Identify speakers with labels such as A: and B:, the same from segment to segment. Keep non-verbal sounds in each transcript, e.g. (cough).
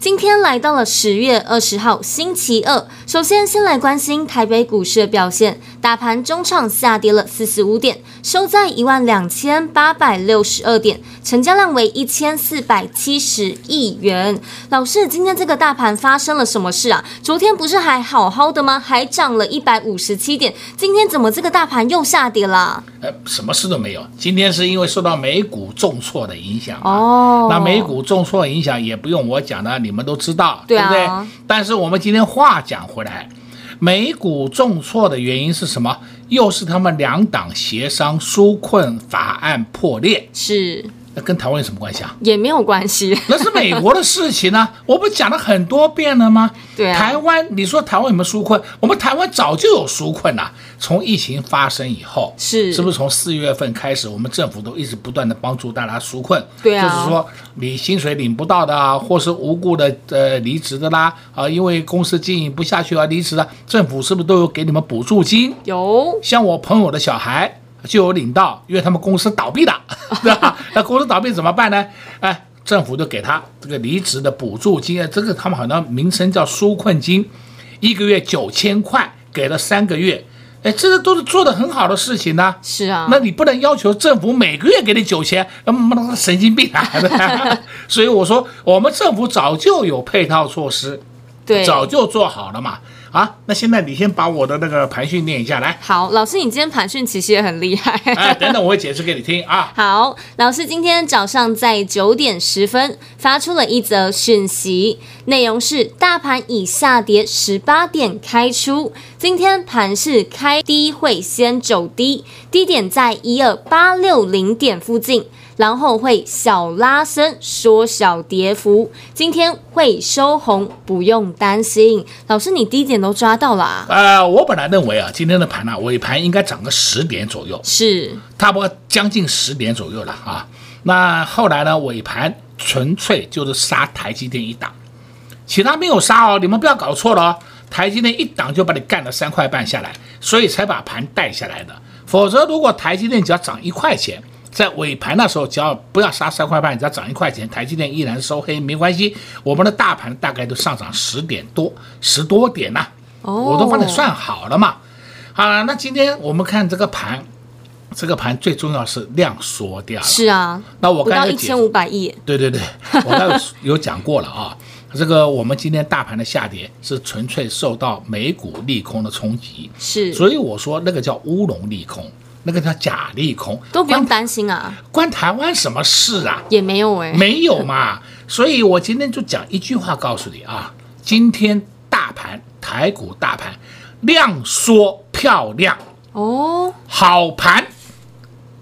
A: 今天来到了十月二十号星期二，首先先来关心台北股市的表现，大盘中场下跌了四十五点，收在一万两千八百六十二点，成交量为一千四百七十亿元。老师，今天这个大盘发生了什么事啊？昨天不是还好好的吗？还涨了一百五十七点，今天怎么这个大盘又下跌了？
B: 呃，什么事都没有，今天是因为受到美股重挫的影响
A: 哦。
B: 那美股重挫的影响也不用我讲了。你们都知道，
A: 对啊，
B: 对不对？但是我们今天话讲回来，美股重挫的原因是什么？又是他们两党协商纾困法案破裂，
A: 是。
B: 那跟台湾有什么关系啊？
A: 也没有关系，
B: 那是美国的事情呢、啊。我不讲了很多遍了吗？
A: 对啊。
B: 台湾，你说台湾有没有纾困？我们台湾早就有纾困了。从疫情发生以后，
A: 是
B: 是不是从四月份开始，我们政府都一直不断的帮助大家纾困？
A: 对啊。
B: 就是说，你薪水领不到的啊，或是无故的呃离职的啦，啊，因为公司经营不下去而离职的，政府是不是都有给你们补助金？
A: 有。
B: 像我朋友的小孩。就有领到，因为他们公司倒闭了，(laughs) 对吧？那公司倒闭怎么办呢？哎，政府就给他这个离职的补助金，这个他们好像名称叫纾困金，一个月九千块，给了三个月。哎，这个都是做的很好的事情呢。
A: 是啊，
B: 那你不能要求政府每个月给你九千，那么神经病啊！(laughs) 所以我说，我们政府早就有配套措施，
A: 对，
B: 早就做好了嘛。啊，那现在你先把我的那个盘训念一下来。
A: 好，老师，你今天盘训其实也很厉害。
B: 哎，等等，我会解释给你听啊。(laughs)
A: 好，老师今天早上在九点十分发出了一则讯息，内容是大盘以下跌十八点开出，今天盘是开低会先走低，低点在一二八六零点附近。然后会小拉升，缩小跌幅。今天会收红，不用担心。老师，你低点都抓到了啊？
B: 呃，我本来认为啊，今天的盘呢、啊，尾盘应该涨个十点左右，
A: 是
B: 差不多将近十点左右了啊。那后来呢，尾盘纯粹就是杀台积电一档，其他没有杀哦，你们不要搞错了哦。台积电一档就把你干了三块半下来，所以才把盘带下来的。否则，如果台积电只要涨一块钱，在尾盘的时候，只要不要杀三块半，只要涨一块钱，台积电依然收黑，没关系。我们的大盘大概都上涨十点多，十多点呐、啊，我都帮你算好了嘛。好了，那今天我们看这个盘，这个盘最重要是量缩掉了。
A: 是啊，
B: 那我刚才
A: 一千五百亿。
B: 对对对，我刚才有讲过了啊。这个我们今天大盘的下跌是纯粹受到美股利空的冲击，
A: 是，
B: 所以我说那个叫乌龙利空。那个叫假利空，
A: 都不用担心啊，
B: 关台湾什么事啊？
A: 也没有哎，
B: 没有嘛。所以我今天就讲一句话告诉你啊，今天大盘台股大盘量缩漂亮
A: 哦，
B: 好盘。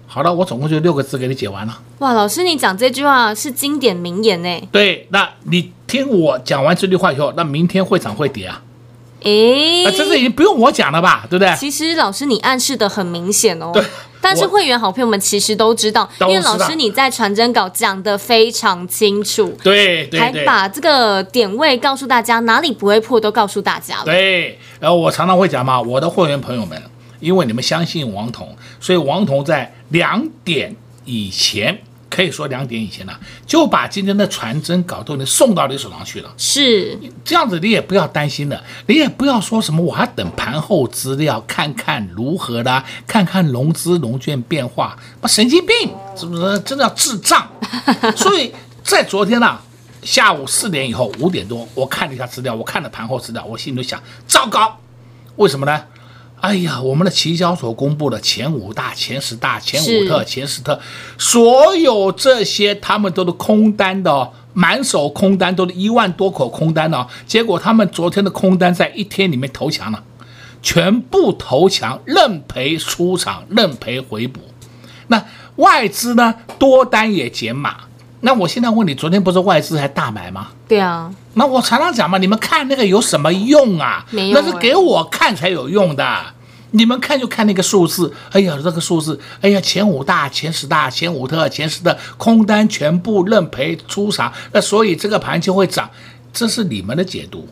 B: 好了，我总共就六个字给你解完了。
A: 哇，老师你讲这句话是经典名言呢。
B: 对，那你听我讲完这句话以后，那明天会涨会跌啊？
A: 诶，
B: 这是已经不用我讲了吧，对不对？
A: 其实老师你暗示的很明显哦。
B: 对。
A: 但是会员好朋友们其实都知道，因为老师你在传真稿讲的非常清楚。
B: 对对。
A: 还把这个点位告诉大家，哪里不会破都告诉大家了。
B: 对。然后我常常会讲嘛，我的会员朋友们，因为你们相信王彤，所以王彤在两点以前。可以说两点以前呢，就把今天的传真稿都能送到你手上去了。
A: 是
B: 这样子，你也不要担心的，你也不要说什么我还等盘后资料看看如何啦，看看融资融券变化，神经病是不是？真的要智障。(laughs) 所以在昨天呢，下午四点以后五点多，我看了一下资料，我看了盘后资料，我心里就想，糟糕，为什么呢？哎呀，我们的期交所公布的前五大、前十大、前五特、前十特，所有这些他们都是空单的，哦满手空单，都是一万多口空单的。结果他们昨天的空单在一天里面投降了，全部投降，认赔出场，认赔回补。那外资呢，多单也减码。那我现在问你，昨天不是外资还大买吗？
A: 对啊。
B: 那我常常讲嘛，你们看那个有什么用啊？
A: 没有、欸，
B: 那是给我看才有用的。你们看就看那个数字，哎呀，这个数字，哎呀，前五大、前十大、前五特、前十的空单全部认赔出场，那所以这个盘就会涨。这是你们的解读，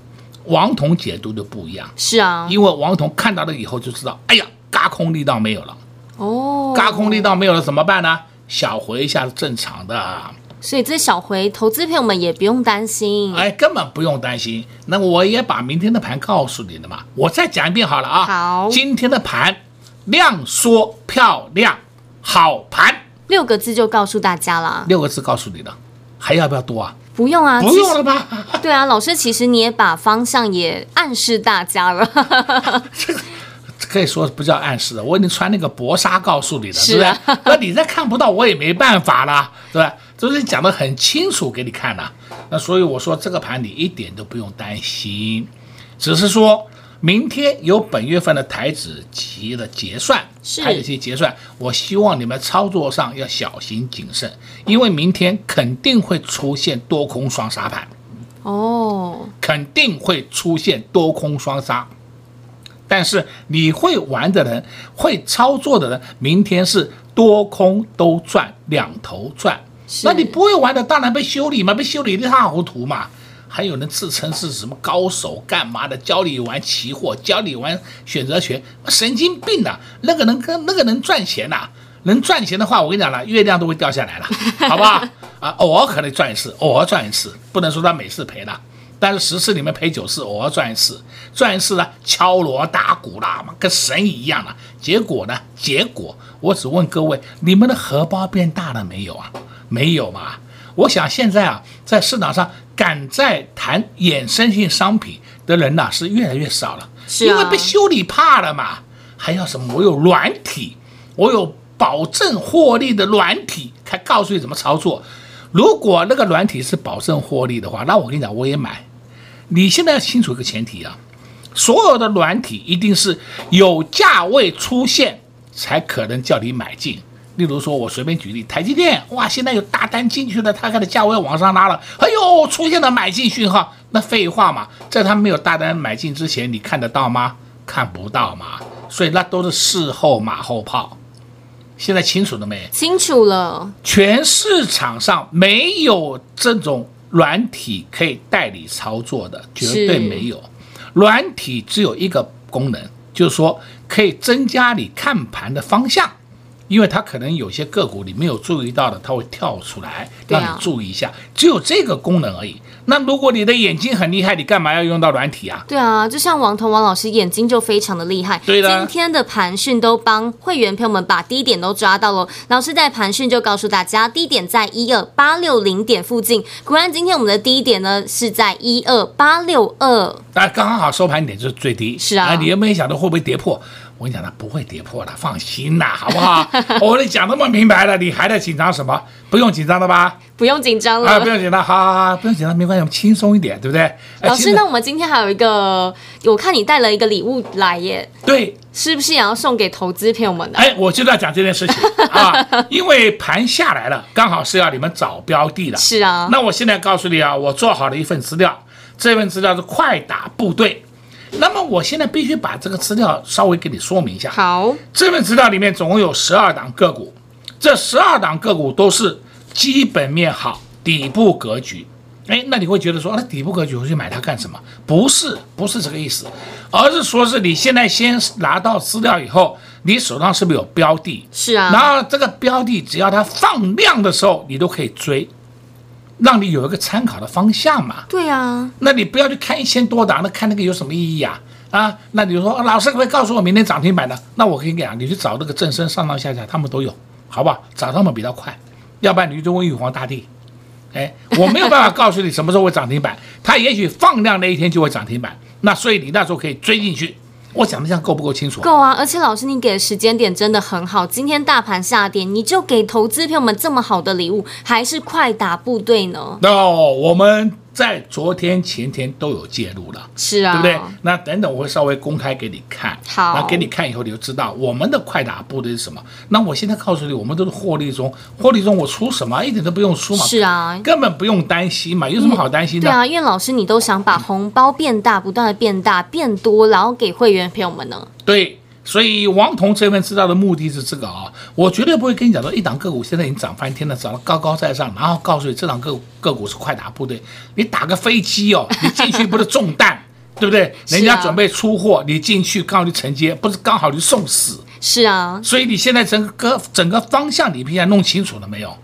B: 王彤解读的不一样。
A: 是啊，
B: 因为王彤看到了以后就知道，哎呀，嘎空力道没有了。
A: 哦，
B: 嘎空力道没有了怎么办呢？小回一下是正常的。
A: 所以这小回投资朋友们也不用担心，
B: 哎，根本不用担心。那我也把明天的盘告诉你了嘛，我再讲一遍好了啊。
A: 好，
B: 今天的盘量缩漂亮，好盘，
A: 六个字就告诉大家了。
B: 六个字告诉你了，还要不要多啊？
A: 不用啊，
B: 不用了吧？
A: 对啊，老师，其实你也把方向也暗示大家了。(laughs)
B: 这个可以说不叫暗示了，我已经穿那个薄纱告诉你了，
A: 是啊，
B: 对不是？(laughs) 那你再看不到，我也没办法了，对吧？都是讲得很清楚给你看的，那所以我说这个盘你一点都不用担心，只是说明天有本月份的台指期的结算，台指期结算，我希望你们操作上要小心谨慎，因为明天肯定会出现多空双杀盘，
A: 哦，
B: 肯定会出现多空双杀，但是你会玩的人，会操作的人，明天是多空都赚，两头赚。那你不会玩的，当然被修理嘛，被修理一塌糊涂嘛。还有人自称是什么高手，干嘛的？教你玩期货，教你玩选择权，神经病呐、啊！那个能跟那个能赚钱呐、啊？能赚钱的话，我跟你讲了，月亮都会掉下来了，好不好？啊，偶尔可能赚一次，偶尔赚一次，不能说他每次赔了，但是十次里面赔九次，偶尔赚一次，赚一次呢，敲锣打鼓啦嘛，跟神一样了。结果呢？结果我只问各位，你们的荷包变大了没有啊？没有嘛？我想现在啊，在市场上敢在谈衍生性商品的人呐，是越来越少了，
A: 是啊，
B: 因为被修理怕了嘛。还要什么？我有软体，我有保证获利的软体，还告诉你怎么操作。如果那个软体是保证获利的话，那我跟你讲，我也买。你现在要清楚一个前提啊，所有的软体一定是有价位出现才可能叫你买进。例如说，我随便举例，台积电，哇，现在有大单进去了，它开的价位往上拉了，哎呦，出现了买进讯号，那废话嘛，在它没有大单买进之前，你看得到吗？看不到嘛，所以那都是事后马后炮。现在清楚了没？
A: 清楚了。
B: 全市场上没有这种软体可以代理操作的，绝对没有。软体只有一个功能，就是说可以增加你看盘的方向。因为它可能有些个股你没有注意到的，它会跳出来让你注意一下，只有这个功能而已。那如果你的眼睛很厉害，你干嘛要用到软体啊？
A: 对啊，就像王彤王老师眼睛就非常的厉害。
B: 对的，
A: 今天的盘讯都帮会员朋友们把低点都抓到了。老师在盘讯就告诉大家，低点在一二八六零点附近。果然，今天我们的低点呢是在一二八六二，
B: 那，刚刚好收盘点就是最低。
A: 是啊，
B: 啊你有没有想到会不会跌破？我跟你讲，它不会跌破的，放心啦，好不好？我 (laughs) 跟你讲那么明白了，你还在紧张什么？不用紧张的吧？
A: 不用紧张了，
B: 啊，不用紧张，好好好，不用紧张，没关系，我们轻松一点，对不对？
A: 老师，那我们今天还有一个，我看你带了一个礼物来耶，
B: 对，
A: 是不是也要送给投资朋友们的？
B: 哎，我就在讲这件事情啊，(laughs) 因为盘下来了，刚好是要你们找标的的。
A: 是啊，
B: 那我现在告诉你啊，我做好了一份资料，这份资料是快打部队。那么我现在必须把这个资料稍微给你说明一下。
A: 好，
B: 这份资料里面总共有十二档个股，这十二档个股都是基本面好、底部格局。哎，那你会觉得说，那底部格局我去买它干什么？不是，不是这个意思，而是说是你现在先拿到资料以后，你手上是不是有标的？
A: 是啊。
B: 然后这个标的只要它放量的时候，你都可以追。让你有一个参考的方向嘛？
A: 对呀，
B: 那你不要去看一千多档，那看那个有什么意义啊？啊，那你就说老师可不可以告诉我明天涨停板的？那我跟你讲，你去找那个正声上上下下，他们都有，好不好？找他们比较快，要不然你就问玉皇大帝。哎，我没有办法告诉你什么时候会涨停板，它也许放量那一天就会涨停板，那所以你那时候可以追进去。我讲的这样够不够清楚？
A: 够啊！而且老师，你给的时间点真的很好。今天大盘下跌，你就给投资朋友们这么好的礼物，还是快打部队呢？
B: 那、no, 我们在昨天、前天都有介入了，
A: 是啊，
B: 对不对？那等等我会稍微公开给你看，
A: 好，
B: 那给你看以后你就知道我们的快打部队是什么。那我现在告诉你，我们都是获利中，获利中我出什么一点都不用出嘛，
A: 是啊，
B: 根本不用担心嘛，有什么好担心的？
A: 对啊，因为老师你都想把红包变大，不断的变大、变多，然后给会员朋友们呢。
B: 对。所以王彤这份资料的目的是这个啊、哦，我绝对不会跟你讲说一档个股现在已经涨翻天了，涨得高高在上，然后告诉你这档个个股是快打部队，你打个飞机哦，(laughs) 你进去不是中弹，对不对？人家准备出货，你进去刚好就承接，不是刚好就送死。
A: 是啊，
B: 所以你现在整个整个方向你现在弄清楚了没有？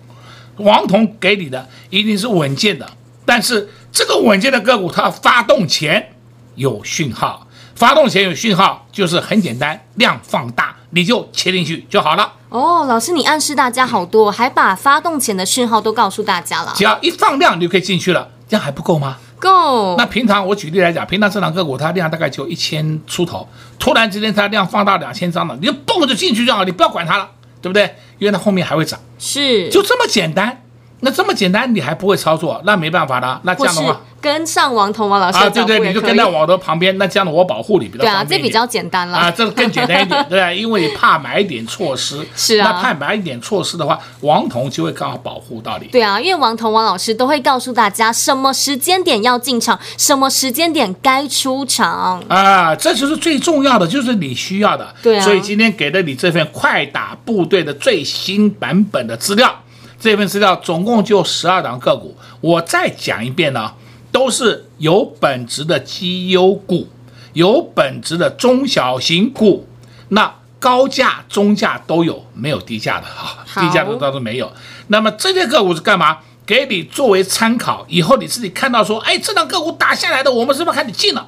B: 王彤给你的一定是稳健的，但是这个稳健的个股它发动前有讯号。发动前有讯号，就是很简单，量放大，你就切进去就好了。
A: 哦，老师，你暗示大家好多，还把发动前的讯号都告诉大家了。
B: 只要一放量，你就可以进去了，这样还不够吗？
A: 够。那
B: 平常我举例来讲，平常这档个股它量大概就一千出头，突然之间它量放大两千张了，你就蹦就进去就好，你不要管它了，对不对？因为它后面还会涨。
A: 是。
B: 就这么简单。那这么简单，你还不会操作，那没办法了。那这样的话。
A: 跟上王彤王老师
B: 啊，对对，你就跟在网的旁边，那这样的我保护你比较
A: 对啊，这比较简单了
B: 啊，这更简单一点，(laughs) 对啊，因为你怕买点措施，
A: 是啊，
B: 那怕买一点措施的话，王彤就会刚好保护到你。
A: 对啊，因为王彤王老师都会告诉大家什么时间点要进场，什么时间点该出场
B: 啊，这就是最重要的，就是你需要的。
A: 对啊，
B: 所以今天给了你这份快打部队的最新版本的资料，这份资料总共就十二档个股，我再讲一遍呢。都是有本质的绩优股，有本质的中小型股，那高价、中价都有，没有低价的哈，低价的倒是没有。那么这些个股是干嘛？给你作为参考，以后你自己看到说，哎，这档个股打下来的，我们是不是还得进了？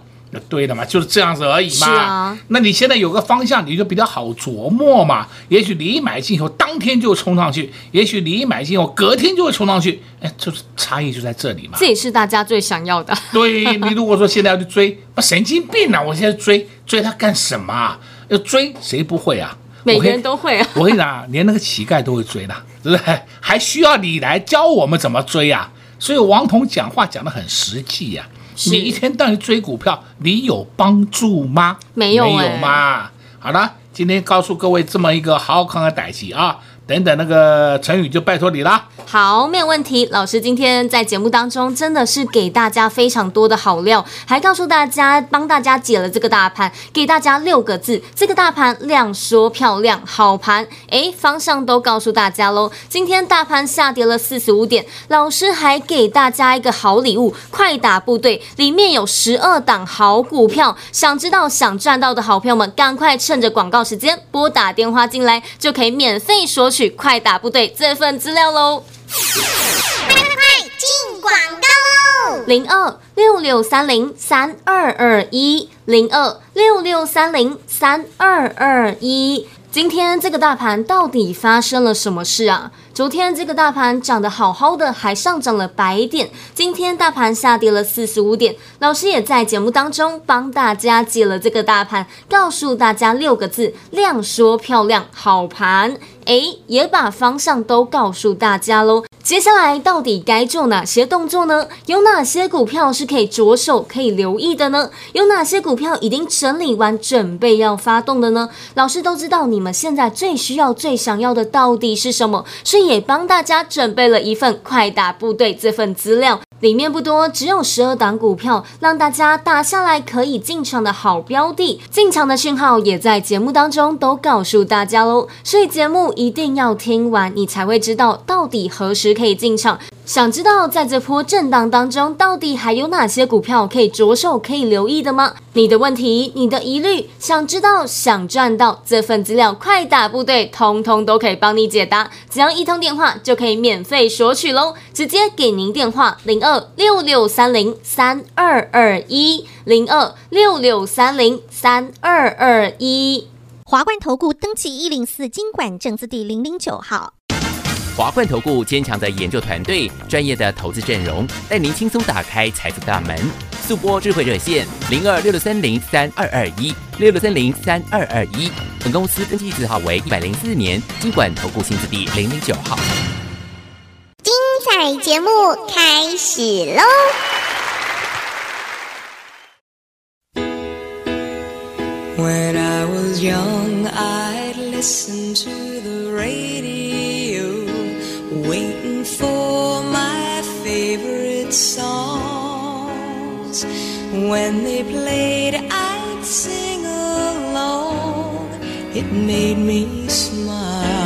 B: 对的嘛，就是这样子而已嘛。
A: 啊，
B: 那你现在有个方向，你就比较好琢磨嘛。也许你一买进以后，当天就冲上去；也许你一买进以后，隔天就会冲上去。哎，就是差异就在这里嘛。
A: 这也是大家最想要的。(laughs)
B: 对，你如果说现在要去追，那神经病啊！我现在追追它干什么啊？要追谁不会啊？
A: 每个人都会啊。
B: 我跟你讲，(laughs) 连那个乞丐都会追的，对不对？还需要你来教我们怎么追啊？所以王彤讲话讲得很实际呀、啊。你一天到晚追股票，你有帮助吗？
A: 没有、欸，
B: 没有嘛。好了，今天告诉各位这么一个好看的歹戏啊。等等，那个成语就拜托你啦。
A: 好，没有问题。老师今天在节目当中真的是给大家非常多的好料，还告诉大家帮大家解了这个大盘，给大家六个字：这个大盘量说漂亮，好盘。诶，方向都告诉大家喽。今天大盘下跌了四十五点，老师还给大家一个好礼物，快打部队里面有十二档好股票。想知道、想赚到的好朋友们，赶快趁着广告时间拨打电话进来，就可以免费说取快打部队这份资料喽！快进广告喽！零二六六三零三二二一零二六六三零三二二一。今天这个大盘到底发生了什么事啊？昨天这个大盘涨得好好的，还上涨了百点。今天大盘下跌了四十五点。老师也在节目当中帮大家解了这个大盘，告诉大家六个字：量说漂亮，好盘。诶，也把方向都告诉大家喽。接下来到底该做哪些动作呢？有哪些股票是可以着手、可以留意的呢？有哪些股票已经整理完，准备要发动的呢？老师都知道你们现在最需要、最想要的到底是什么，所以也帮大家准备了一份快打部队这份资料。里面不多，只有十二档股票，让大家打下来可以进场的好标的。进场的讯号也在节目当中都告诉大家喽，所以节目一定要听完，你才会知道到底何时可以进场。想知道在这波震荡当中，到底还有哪些股票可以着手、可以留意的吗？你的问题、你的疑虑，想知道、想赚到这份资料，快打部队，通通都可以帮你解答。只要一通电话就可以免费索取喽，直接给您电话零二六六三零三二二一零二六六三零三二二一。
C: 华冠投顾登记一零四金管证字第零零九号。
D: 华冠投顾坚强的研究团队，专业的投资阵容，带您轻松打开财富大门。速播智慧热线零二六六三零三二二一六六三零三二二一。本公司登记字号为一百零四年金管投顾新字第零零九号。
C: 精彩节目开始喽
E: ！When I was young, I'd listen to the radio. For my favorite songs. When they played, I'd sing along. It made me smile.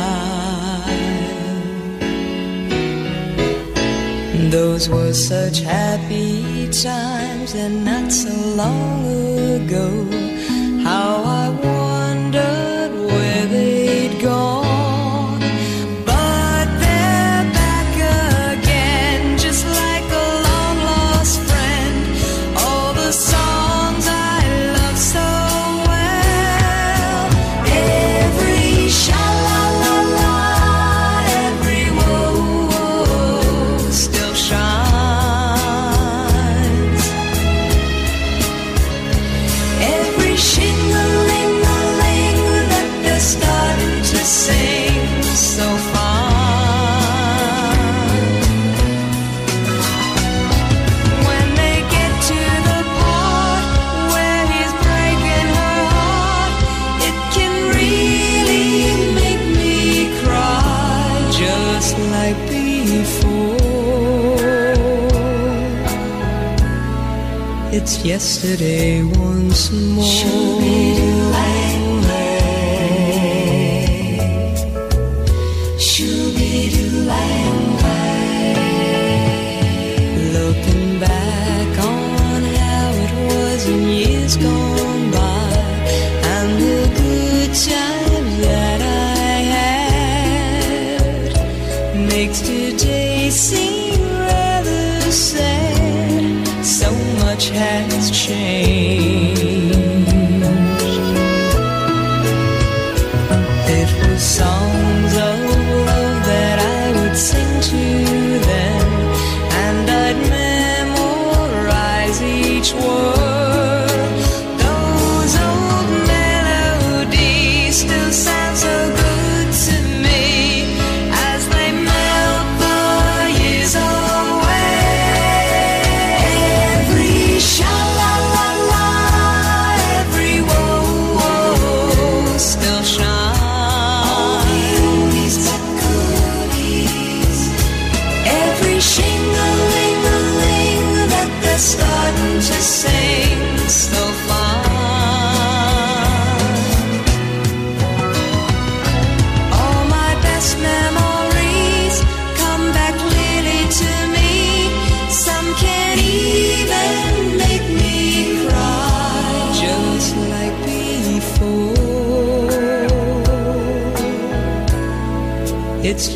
E: Those were such happy times and not so long ago. How I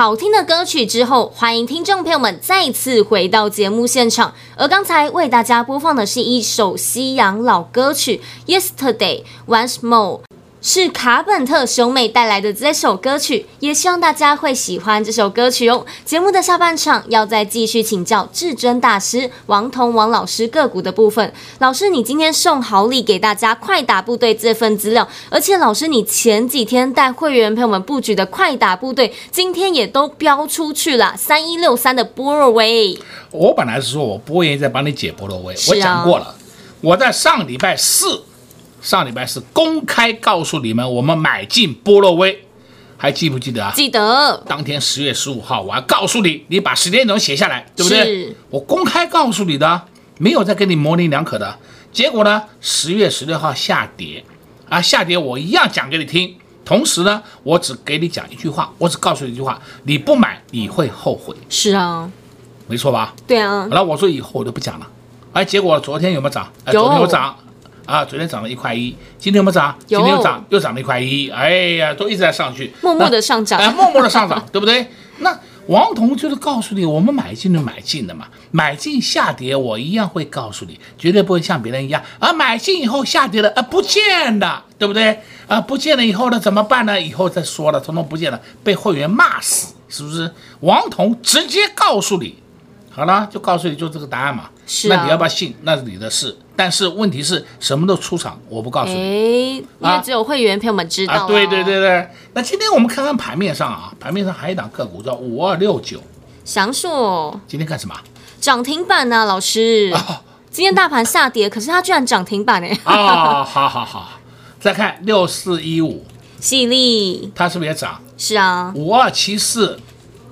A: 好听的歌曲之后，欢迎听众朋友们再次回到节目现场。而刚才为大家播放的是一首西洋老歌曲《Yesterday Once More》。是卡本特兄妹带来的这首歌曲，也希望大家会喜欢这首歌曲哦。节目的下半场要再继续请教至尊大师王彤王老师个股的部分。老师，你今天送好礼给大家，快打部队这份资料，而且老师你前几天带会员朋友们布局的快打部队，今天也都标出去了，三一六三的波若威。
B: 我本来是说我不愿意再帮你解波罗威，
A: 啊
B: 我讲过了，我在上礼拜四。上礼拜是公开告诉你们，我们买进波洛威，还记不记得啊？
A: 记得。
B: 当天十月十五号，我还告诉你，你把时间轴写下来，对不对？
A: 是
B: 我公开告诉你的，没有再跟你模棱两可的。结果呢，十月十六号下跌，啊，下跌我一样讲给你听。同时呢，我只给你讲一句话，我只告诉你一句话：你不买你会后悔。
A: 是啊，
B: 没错吧？
A: 对啊
B: 然后，我说以后我就不讲了，哎，结果昨天有没有涨？哎，
A: 有
B: 昨天有涨啊，昨天涨了一块一，今天有没有涨？今天又涨，又涨了一块一，哎呀，都一直在上去，
A: 默默的上涨
B: 哎，默默的上涨，对不对？那王彤就是告诉你，我们买进就买进的嘛，买进下跌我一样会告诉你，绝对不会像别人一样啊，买进以后下跌了啊不见的，对不对？啊，不见了以后呢怎么办呢？以后再说了，统统不见了，被会员骂死，是不是？王彤直接告诉你。好了，就告诉你就这个答案嘛。
A: 是啊
B: 那你要不要信？那是你的事。但是问题是什么都出场，我不告诉你。
A: 哎，因为只有会员朋友们知道、
B: 啊，对对对对。那今天我们看看盘面上啊，盘面上还有一档个股叫五二六九，
A: 祥硕
B: 今天干什么？
A: 涨停板呢、啊，老师。
B: 啊
A: 今天大盘下跌，可是它居然涨停板哎。(laughs)
B: 啊，好好好。再看六四一五，
A: 矽力
B: 它是不是也涨？
A: 是啊，
B: 五二七四，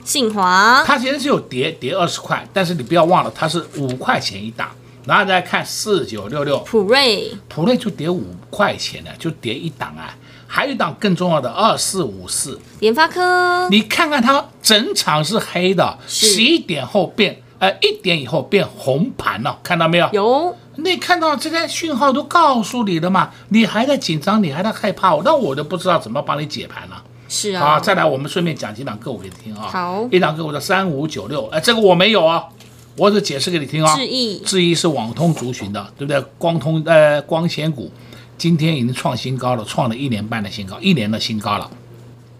A: 信华
B: 它其实是有跌跌二十块，但是你不要忘了，它是五块钱一档。然后再看四九六六，
A: 普瑞
B: 普瑞就跌五块钱呢，就跌一档啊。还有一档更重要的二四五四，
A: 联发科，
B: 你看看它整场是黑的，
A: 是
B: 十一点后变，呃，一点以后变红盘了，看到没有？
A: 有
B: 你看到这些讯号都告诉你了嘛？你还在紧张，你还在害怕，那我都不知道怎么帮你解盘了。
A: 是啊，
B: 好，再来，我们顺便讲几档个股给你听啊。
A: 好
B: 一档个股叫三五九六，哎，这个我没有啊，我只解释给你听啊。
A: 智易
B: 智易是网通族群的，对不对？光通呃光纤股，今天已经创新高了，创了一年半的新高，一年的新高了。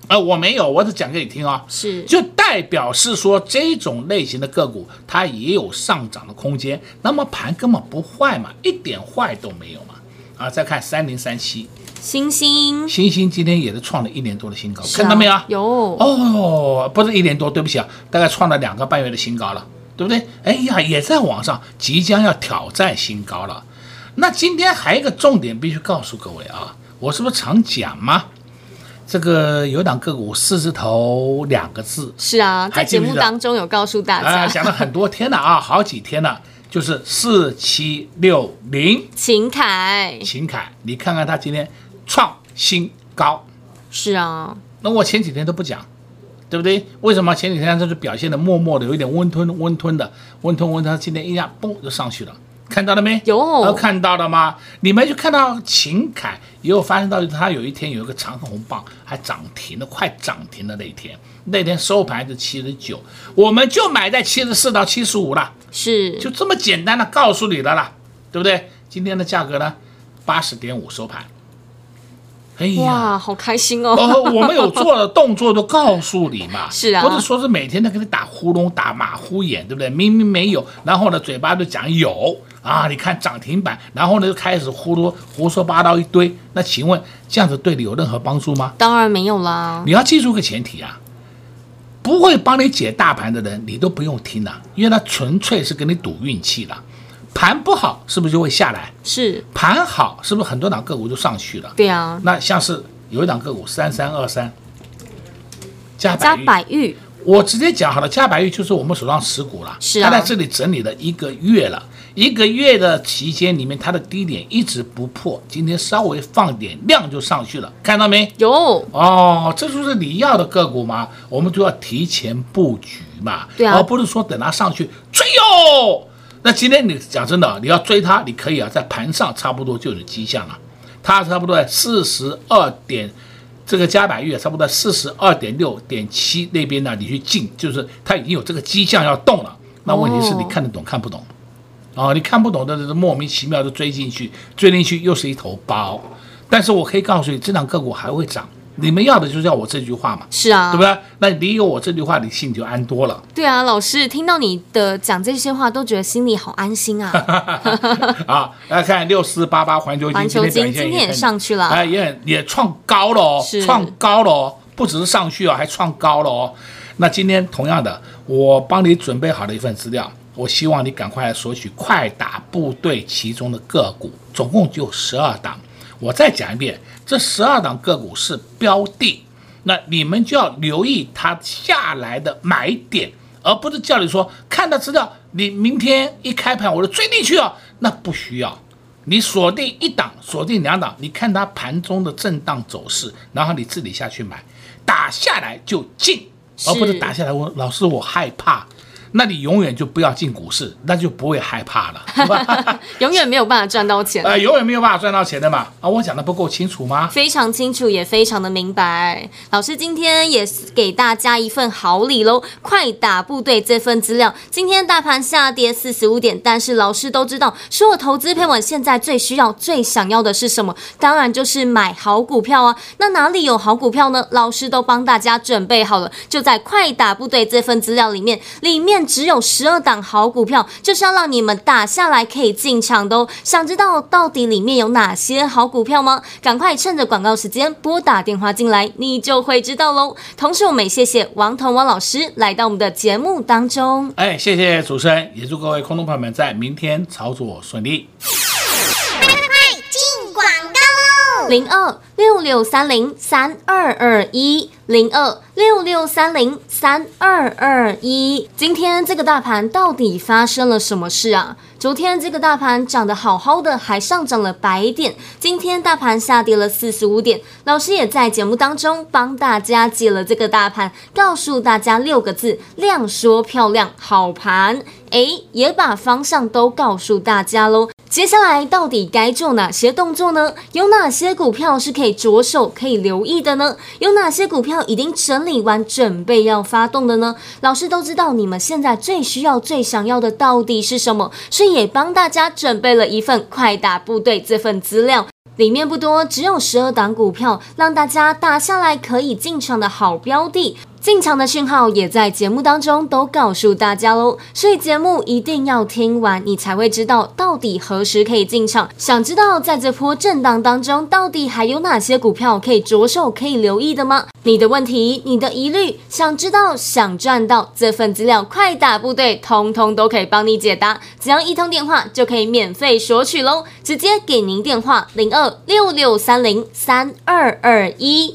B: 呃，我没有，我只讲给你听啊。
A: 是
B: 就代表是说这种类型的个股，它也有上涨的空间。那么盘根本不坏嘛，一点坏都没有嘛。啊，再看三零三七，
A: 星星
B: 星星今天也是创了一年多的新高，
A: 啊
B: 看到没有？
A: 有
B: 哦，不是一年多，对不起啊，大概创了两个半月的新高了，对不对？哎呀，也在往上，即将要挑战新高了。那今天还有一个重点必须告诉各位啊，我是不是常讲吗？这个有档个股四字头两个字，
A: 是啊，在节目当中有告诉大
B: 啊，
A: 家，
B: 讲了很多天了啊，好几天了，就是四七六零
A: 秦凯
B: 秦凯，你看看他今天创新高。
A: 是啊，
B: 那我前几天都不讲，对不对？为什么前几天它就是表现的默默的，有一点温吞温吞的，温吞温吞，今天一下嘣就上去了，看到了没？
A: 有
B: 啊看到了吗？你们就看到秦凯也有发现到，他有一天有一个长红棒还涨停了，快涨停的那一天，那天收盘是七十九，我们就买在七十四到七十五了，
A: 是
B: 就这么简单的告诉你了啦，对不对？今天的价格呢，八十点五收盘。哎呀。
A: 哇，好开心哦，
B: 哦，我们有做的动作都告诉你嘛，(laughs)
A: 是啊
B: 不是说是每天都给你打呼噜、打马虎眼，对不对？明明没有，然后呢，嘴巴就讲有啊，你看涨停板，然后呢就开始呼噜胡说八道一堆。那请问这样子对你有任何帮助吗？
A: 当然没有啦，
B: 你要记住个前提啊，不会帮你解大盘的人，你都不用听了，因为他纯粹是跟你赌运气的。盘不好是不是就会下来？
A: 是，
B: 盘好是不是很多档个股就上去了？
A: 对啊，
B: 那像是有一档个股三三二三，加
A: 加
B: 百玉，
A: 百玉
B: 我直接讲好了，加百玉就是我们手上持股了，
A: 是啊。
B: 它在这里整理了一个月了，一个月的期间里面，它的低点一直不破，今天稍微放点量就上去了，看到没？
A: 有。
B: 哦，这就是你要的个股嘛，我们就要提前布局嘛，
A: 对啊。
B: 而不是说等它上去追哟。那今天你讲真的，你要追它，你可以啊，在盘上差不多就有迹象了，它差不多在四十二点，这个加百玉差不多在四十二点六点七那边呢，你去进，就是它已经有这个迹象要动了。那问题是你看得懂看不懂？啊，你看不懂的，莫名其妙的追进去，追进去又是一头包。但是我可以告诉你，这档个股还会涨。你们要的就是要我这句话嘛，
A: 是啊，
B: 对不对？那你有我这句话，你心里就安多了。
A: 对啊，老师听到你的讲这些话，都觉得心里好安心啊。(laughs)
B: 啊，来看六四八八环球金，
A: 环球金
B: 今天
A: 也上去了
B: 哎，也也创高了哦，
A: 是
B: 创高了哦，不只是上去哦，还创高了哦。那今天同样的，我帮你准备好了一份资料，我希望你赶快来索取快打部队其中的个股，总共就十二档。我再讲一遍，这十二档个股是标的，那你们就要留意它下来的买点，而不是叫你说看到资料，你明天一开盘我就追进去哦，那不需要。你锁定一档，锁定两档，你看它盘中的震荡走势，然后你自己下去买，打下来就进，而不是打下来我老师我害怕。那你永远就不要进股市，那就不会害怕了？(laughs)
A: 永远没有办法赚到钱。
B: 呃，(laughs) 永远没有办法赚到钱的嘛。啊，我讲的不够清楚吗？
A: 非常清楚，也非常的明白。老师今天也给大家一份好礼喽，快打部队这份资料。今天大盘下跌四十五点，但是老师都知道，说我投资配稳现在最需要、最想要的是什么？当然就是买好股票啊。那哪里有好股票呢？老师都帮大家准备好了，就在快打部队这份资料里面，里面只有十二档好股票，就是要让你们打下来可以进场的哦。想知道到底里面有哪些好股票吗？赶快趁着广告时间拨打电话进来，你就会知道喽。同时，我们也谢谢王彤王老师来到我们的节目当中。
B: 哎，谢谢主持人，也祝各位空中朋友们在明天操作顺利。
C: 快进广告喽！
A: 零二六六三零三二二一。零二六六三零三二二一，今天这个大盘到底发生了什么事啊？昨天这个大盘涨得好好的，还上涨了百点，今天大盘下跌了四十五点。老师也在节目当中帮大家解了这个大盘，告诉大家六个字：量缩漂亮，好盘。诶，也把方向都告诉大家喽。接下来到底该做哪些动作呢？有哪些股票是可以着手、可以留意的呢？有哪些股票？已经整理完，准备要发动的呢？老师都知道你们现在最需要、最想要的到底是什么，所以也帮大家准备了一份快打部队这份资料，里面不多，只有十二档股票，让大家打下来可以进场的好标的。进场的讯号也在节目当中都告诉大家喽，所以节目一定要听完，你才会知道到底何时可以进场。想知道在这波震荡当中，到底还有哪些股票可以着手、可以留意的吗？你的问题、你的疑虑，想知道、想赚到这份资料，快打部队，通通都可以帮你解答。只要一通电话就可以免费索取喽，直接给您电话零二六六三零三二二一